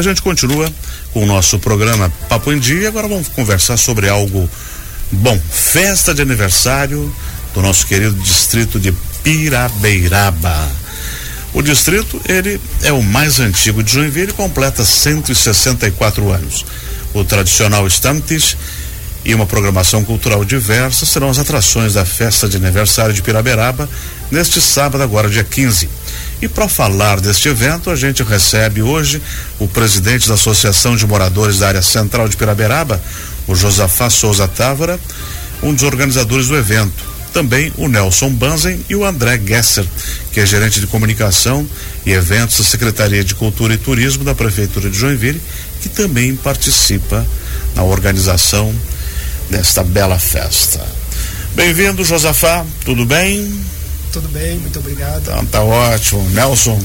a gente continua com o nosso programa Papo em Dia. Agora vamos conversar sobre algo bom. Festa de aniversário do nosso querido distrito de Pirabeiraba. O distrito, ele é o mais antigo de Joinville e completa 164 anos. O tradicional Stamptis e uma programação cultural diversa serão as atrações da festa de aniversário de Piraberaba neste sábado, agora dia 15. E para falar deste evento, a gente recebe hoje o presidente da Associação de Moradores da Área Central de Piraberaba, o Josafá Souza Távora, um dos organizadores do evento. Também o Nelson Banzen e o André Gesser, que é gerente de comunicação e eventos da Secretaria de Cultura e Turismo da Prefeitura de Joinville, que também participa na organização desta bela festa. Bem-vindo, Josafá, tudo bem? Tudo bem, muito obrigado. Então, tá ótimo. Nelson,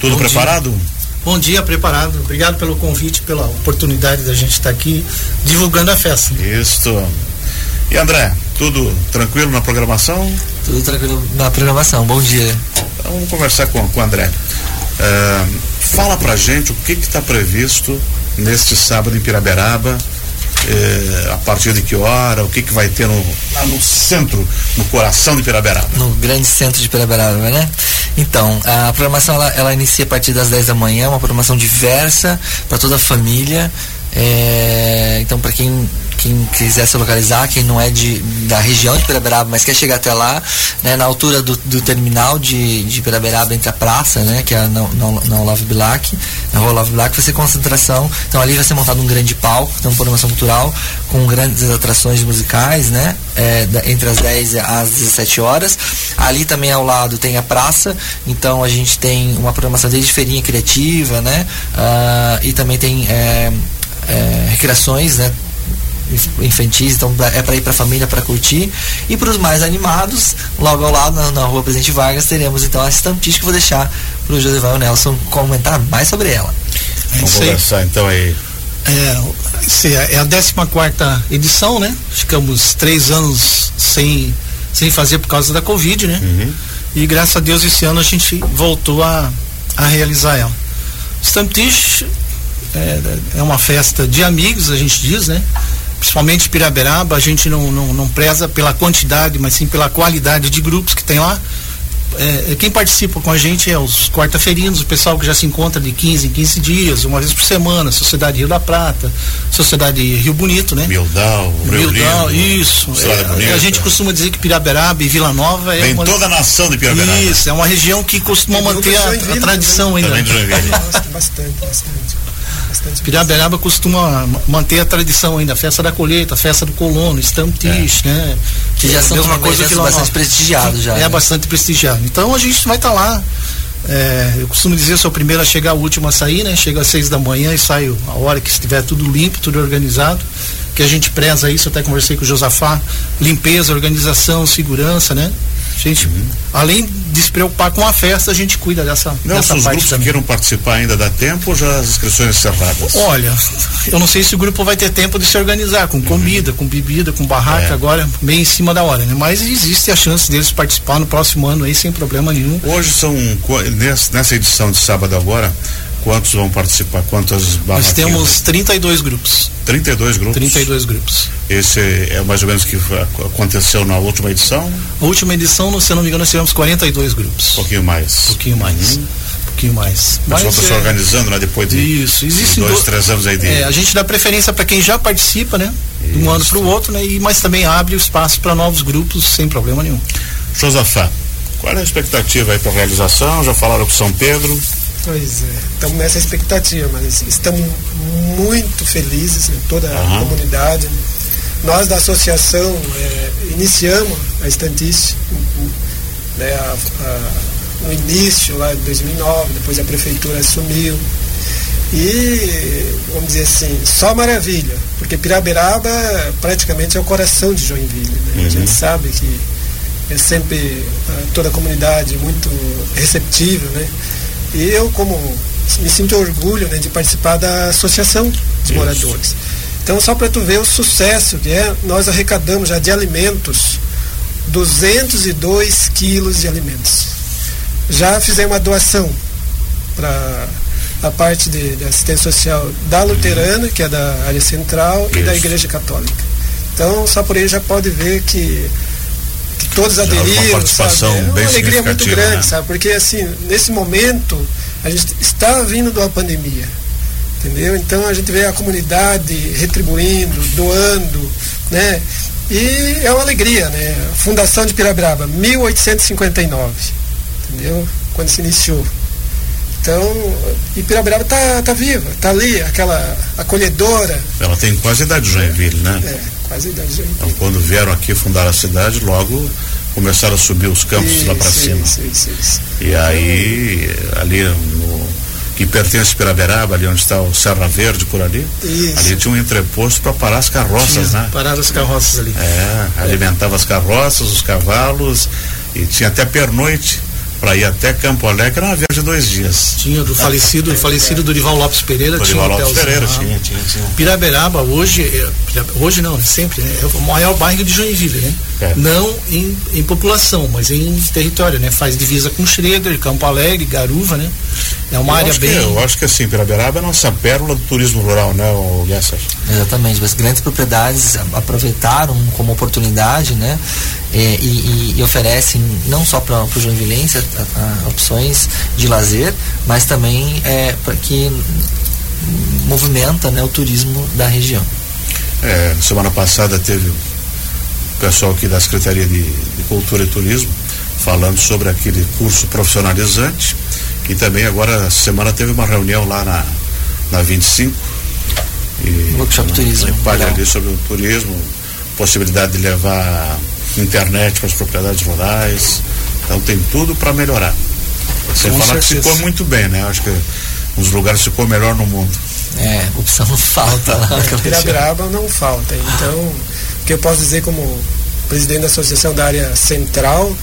tudo Bom preparado? Dia. Bom dia, preparado. Obrigado pelo convite, pela oportunidade da gente estar aqui divulgando a festa. Isso. E André, tudo tranquilo na programação? Tudo tranquilo na programação. Bom dia. Então, vamos conversar com, com o André. Uh, fala pra gente o que está previsto neste sábado em Piraberaba eh, a partir de que hora, o que que vai ter no, lá no centro, no coração de Piraberaba? No grande centro de Piraberaba, né? Então, a programação ela, ela inicia a partir das 10 da manhã, uma programação diversa para toda a família. É, então, para quem quem quiser se localizar, quem não é de, da região de Piraberaba, mas quer chegar até lá, né, na altura do, do terminal de, de Piraberaba entre a praça, né, que é na, Olavo Bilac, na rua Olavo Bilac, vai ser concentração. Então ali vai ser montado um grande palco, então programação cultural, com grandes atrações musicais, né, é, da, entre as 10 às 17 horas. Ali também ao lado tem a praça, então a gente tem uma programação desde feirinha criativa, né, uh, e também tem é, é, recreações, né, infantis, então é para ir para a família para curtir. E para os mais animados, logo ao lado, na, na rua Presidente Vargas, teremos então a Stamptis que eu vou deixar para o José Nelson comentar mais sobre ela. Vamos conversar então aí. É, é a 14 edição, né? Ficamos três anos sem, sem fazer por causa da Covid, né? Uhum. E graças a Deus esse ano a gente voltou a, a realizar ela. Stamptish é, é uma festa de amigos, a gente diz, né? principalmente Piraberaba, a gente não, não, não preza pela quantidade, mas sim pela qualidade de grupos que tem lá. É, é quem participa com a gente é os quarta-feirinhos, o pessoal que já se encontra de 15 em 15 dias, uma vez por semana, Sociedade Rio da Prata, Sociedade Rio Bonito, né? Mildal, Mildal, isso. É, a gente costuma dizer que Piraberaba e Vila Nova é. Vem uma, toda a nação de Piraberaba. Isso, é uma região que costuma manter a, a, tradição ainda. Também de bastante, bastante. Piraberaba costuma manter a tradição ainda, a festa da colheita, a festa do colono, Stamptish, é. né? Que já são uma coisa que bastante prestigiado já. É né? bastante prestigiado. Então a gente vai estar tá lá. É, eu costumo dizer, sou o primeiro a chegar, o último a sair, né? Chego às seis da manhã e saio a hora que estiver tudo limpo, tudo organizado. Que a gente preza isso, até conversei com o Josafá, limpeza, organização, segurança, né? A gente, uhum. além de se preocupar com a festa, a gente cuida dessa, não, dessa os parte grupos também. queiram participar ainda dá tempo ou já as inscrições encerradas? Olha, eu não sei se o grupo vai ter tempo de se organizar com comida, uhum. com bebida, com barraca é. agora, bem em cima da hora, né? Mas existe a chance deles participar no próximo ano aí sem problema nenhum. Hoje são, nessa edição de sábado agora, Quantos vão participar? Quantas barraquinhas? Nós temos 32 grupos. 32 grupos? 32 grupos. Esse é mais ou menos o que aconteceu na última edição? A última edição, se eu não me engano, nós tivemos 42 grupos. Um pouquinho mais. Um pouquinho mais. Uhum. Um pouquinho mais. Mas está é... se organizando, né? Depois de Isso, existe dois, do... três anos aí de... É, a gente dá preferência para quem já participa, né? De um ano para o outro, né? E, mas também abre o espaço para novos grupos sem problema nenhum. Josafá, qual é a expectativa aí para a realização? Já falaram com São Pedro? Pois é, estamos nessa expectativa, mas estamos muito felizes, né, toda uhum. a comunidade. Né. Nós da associação é, iniciamos a estantice né, a, a, no início, lá em 2009, depois a prefeitura assumiu. E, vamos dizer assim, só maravilha, porque Piraberaba praticamente é o coração de Joinville. Né? Uhum. A gente sabe que é sempre toda a comunidade muito receptiva, né? E eu, como me sinto orgulho né, de participar da associação de Isso. moradores. Então, só para tu ver o sucesso que é, nós arrecadamos já de alimentos 202 quilos de alimentos. Já fizemos uma doação para a parte de, de assistência social da luterana, que é da área central, Isso. e da igreja católica. Então, só por aí já pode ver que todos aderiram. Uma participação sabe? É uma alegria muito grande, né? sabe? Porque, assim, nesse momento, a gente está vindo de uma pandemia. Entendeu? Então a gente vê a comunidade retribuindo, doando, né? E é uma alegria, né? Fundação de Pirabiraba, 1859, entendeu? Quando se iniciou. Então, e Pirabiraba tá, tá viva, tá ali, aquela acolhedora. Ela tem quase a idade de Joinville, né? É, a. Então, quando vieram aqui fundar a cidade, logo começaram a subir os campos isso, lá para cima. Isso, isso. E aí, ali no que pertence a Piraberaba, ali onde está o Serra Verde por ali. Ali tinha um entreposto para parar as carroças, tinha, né? Parar as carroças ali. É, alimentava as carroças, os cavalos e tinha até pernoite para ir até Campo Alegre, era uma viagem de dois dias. Tinha do falecido, do falecido Dorival Lopes Pereira, Dorival tinha Lopes Pereira, tinha, tinha, tinha. Piraberaba hoje, é, hoje não, sempre, né, é o maior bairro de Joinville, né? É. Não em, em população, mas em território, né? Faz divisa com Schroeder, Campo Alegre, Garuva, né? É uma eu área bem. Que, eu acho que assim, Piraberaba é a nossa pérola do turismo rural, né, o Gessler? Exatamente, as grandes propriedades aproveitaram como oportunidade, né? E, e, e oferecem não só para o joinvilense opções de lazer, mas também é, para que movimenta né, o turismo da região. É, semana passada teve o pessoal aqui da Secretaria de, de Cultura e Turismo falando sobre aquele curso profissionalizante e também agora semana teve uma reunião lá na, na 25 e workshop turismo. parte ali sobre o turismo possibilidade de levar internet para as propriedades rurais. Então tem tudo para melhorar. Sem falar certeza. que ficou muito bem né? Acho que os lugares ficou melhor no mundo. É opção não falta lá Pirabiraba não falta. Então o que eu posso dizer como presidente da associação da área central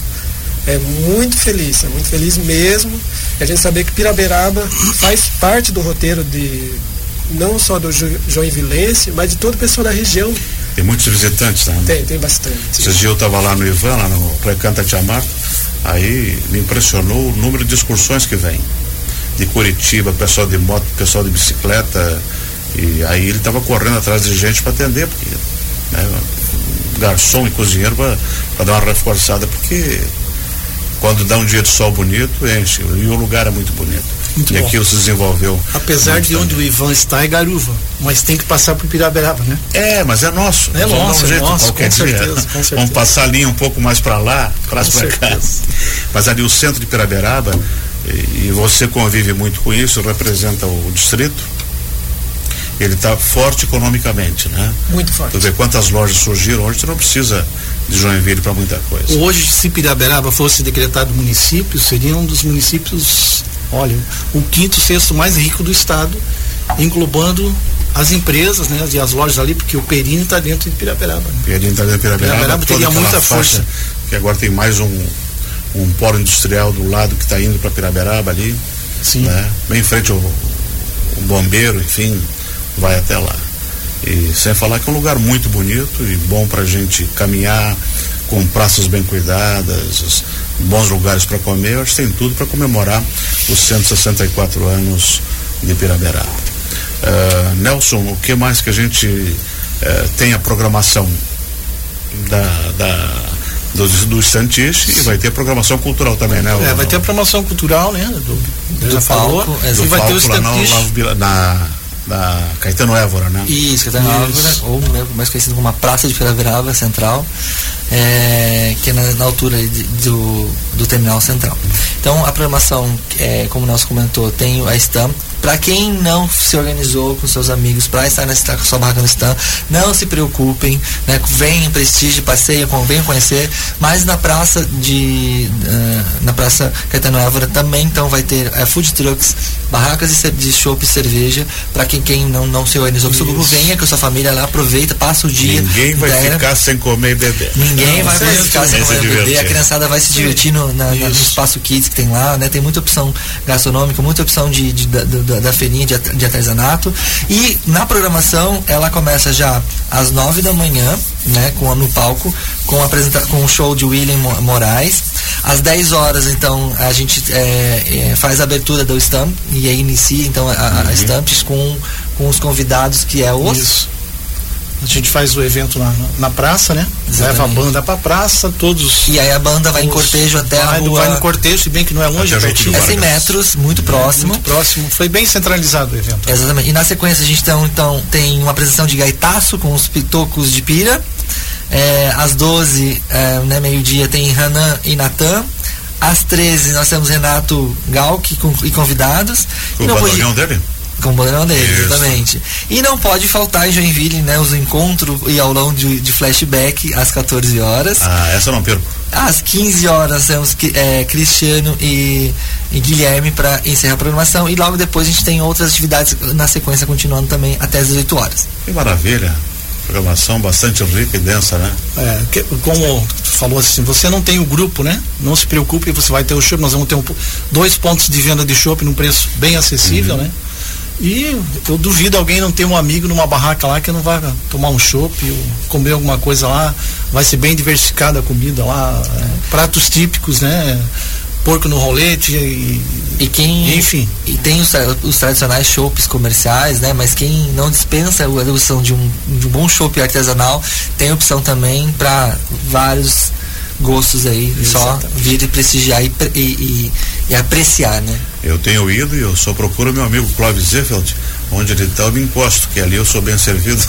é muito feliz, é muito feliz mesmo. E a gente saber que Piraberaba faz parte do roteiro de não só do jo Joinvilense, mas de todo o pessoal da região. Tem muitos visitantes, né? Tem, tem bastante. Esses dias eu estava lá no Ivan, lá no Recanta Tiamar, aí me impressionou o número de excursões que vem. De Curitiba, pessoal de moto, pessoal de bicicleta. E aí ele estava correndo atrás de gente para atender, porque né, garçom e cozinheiro para dar uma reforçada, porque quando dá um dia de sol bonito, enche. E o lugar é muito bonito. Muito e bom. aquilo se desenvolveu. Apesar de onde o Ivan está é Garuva, mas tem que passar por Piraberaba, né? É, mas é nosso. É nosso, um é nosso, com certeza, com certeza. Vamos passar ali um pouco mais para lá, para cá. Mas ali o centro de Piraberaba, e, e você convive muito com isso, representa o distrito ele está forte economicamente, né? Muito forte. Tu vê quantas lojas surgiram hoje, tu não precisa de Joinville para muita coisa. Hoje, se Piraberaba fosse decretado município, seria um dos municípios, olha, o quinto, sexto mais rico do estado, englobando as empresas, né, e as lojas ali, porque o Perini está dentro de Piraberaba. Né? Perini está dentro de Piraberaba. Piraberaba teria muita força. Que agora tem mais um, um polo industrial do lado que está indo para Piraberaba ali. Sim. Né? Bem em frente ao, ao bombeiro, enfim, vai até lá. E sem falar que é um lugar muito bonito e bom para a gente caminhar, com praças bem cuidadas, bons lugares para comer. Acho que tem tudo para comemorar os 164 anos de Piraberaba. Uh, Nelson, o que mais que a gente uh, tem a programação da, da do, do Santiche e vai ter programação cultural também, né? É, vai ter a programação cultural, né? Do, do já falou. Palco, e vai ter o Santiche. Na, da Caetano Évora, né? Isso, Caetano Évora, ou mais conhecido como a Praça de Piraverava Central, é, que é na, na altura de, do, do terminal central. Então, a programação, é, como o Nelson comentou, tem a STAM, para quem não se organizou com seus amigos para estar nessa com sua barraca no stand, não se preocupem, né? Venham, prestígio, passeiem, venham conhecer. Mas na praça de uh, na praça Caetano Évora também então vai ter uh, food trucks, barracas de, de chopp e cerveja para quem, quem não, não se organizou com seu grupo, venha com a sua família lá, aproveita, passa o dia. Ninguém vai ficar sem comer e beber. Ninguém não, vai ficar sem comer e beber. A criançada vai se divertir no, na, no espaço kids que tem lá, né? Tem muita opção gastronômica, muita opção de, de, de da, da feirinha de, de artesanato. E na programação ela começa já às nove da manhã, né, com no palco, com apresenta com o show de William Moraes. Às 10 horas, então, a gente é, é, faz a abertura do Stamp e aí inicia então a, a uhum. Stamps com, com os convidados que é os Isso. A gente faz o evento na, na praça, né? Exatamente. Leva a banda pra praça, todos. E aí a banda vai em cortejo até vai, a rua. Vai no cortejo, se bem que não é longe, é 100 metros, muito próximo. Muito próximo. Foi bem centralizado o evento. Exatamente. E na sequência a gente então, então tem uma apresentação de gaitaço com os pitocos de pira. É, às 12, é, né, meio-dia, tem Hanan e Natan. Às 13 nós temos Renato Galk com, e convidados. Com e o batalhão dele? Com o bandeirão dele, Isso. exatamente. E não pode faltar em Joinville, né, os encontros e aulão de, de flashback às 14 horas. Ah, essa eu não perco. Às 15 horas temos é, Cristiano e, e Guilherme para encerrar a programação. E logo depois a gente tem outras atividades na sequência continuando também até as 18 horas. Que maravilha! Programação bastante rica e densa, né? É, que, como falou assim, você não tem o grupo, né? Não se preocupe, você vai ter o shopping. Nós vamos ter um, dois pontos de venda de shopping num preço bem acessível, uhum. né? E eu duvido alguém não ter um amigo numa barraca lá que não vai tomar um chopp ou comer alguma coisa lá. Vai ser bem diversificada a comida lá. É, pratos típicos, né? Porco no rolete e, e quem enfim e tem os, os tradicionais chopps comerciais né mas quem não dispensa a opção de um, de um bom chopp artesanal tem opção também para vários gostos aí, Exatamente. só vir e prestigiar e, e, e, e, apreciar, né? Eu tenho ido e eu só procuro meu amigo Clóvis Zeffeld, onde ele está eu me encosto, que ali eu sou bem servido.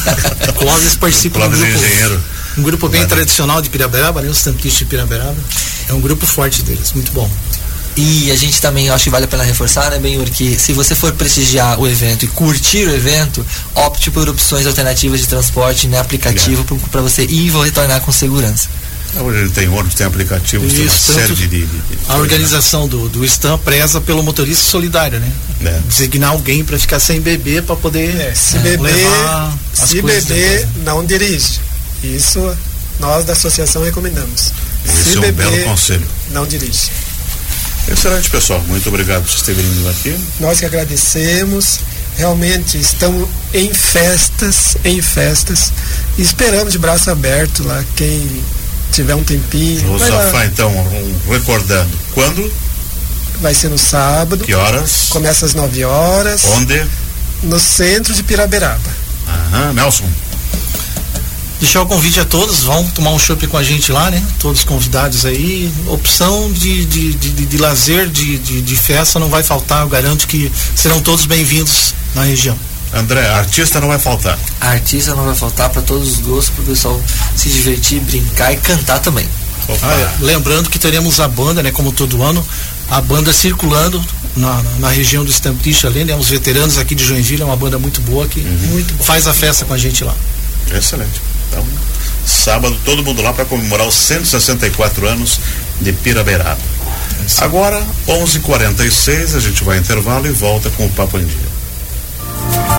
Clóvis participa Clóvis do é grupo, engenheiro. Um grupo bem tradicional de Piraberaba, né? Os tanquistas de Piraberaba. É um grupo forte deles, muito bom. E a gente também acho que vale a pena reforçar, né, Benhur, que se você for prestigiar o evento e curtir o evento, opte por opções alternativas de transporte, né, aplicativo, para você ir e retornar com segurança. Hoje ele tem ônibus, tem aplicativos, tem uma série de, de, de, A organização do, do Stan preza pelo motorista solidário, né? É. Designar alguém para ficar sem beber para poder é, se é, beber, se beber não dirige. Isso nós da associação recomendamos. Esse se é um beber, belo conselho. Não dirige. Excelente, pessoal. Muito obrigado por vocês terem vindo aqui. Nós que agradecemos. Realmente estamos em festas, em festas. E esperamos de braço aberto lá quem tiver um tempinho. Vou safar então, um, recordando. Quando? Vai ser no sábado. Que horas? Começa às 9 horas. Onde? No centro de Piraberaba. Aham, Nelson. Deixar o convite a todos, vão tomar um chopp com a gente lá, né? Todos convidados aí. Opção de, de, de, de, de lazer, de, de, de festa não vai faltar, eu garanto que serão todos bem-vindos na região. André, artista não vai faltar. A artista não vai faltar para todos os gostos, para o pessoal se divertir, brincar e cantar também. Ah. Lembrando que teremos a banda, né, como todo ano, a banda circulando na, na, na região do Estampista ali, né, os veteranos aqui de Joinville, é uma banda muito boa que uhum. muito faz a festa com a gente lá. Excelente. Então, sábado todo mundo lá para comemorar os 164 anos de Piraberaba. Agora, 11:46 a gente vai intervalo e volta com o Papo em Dia.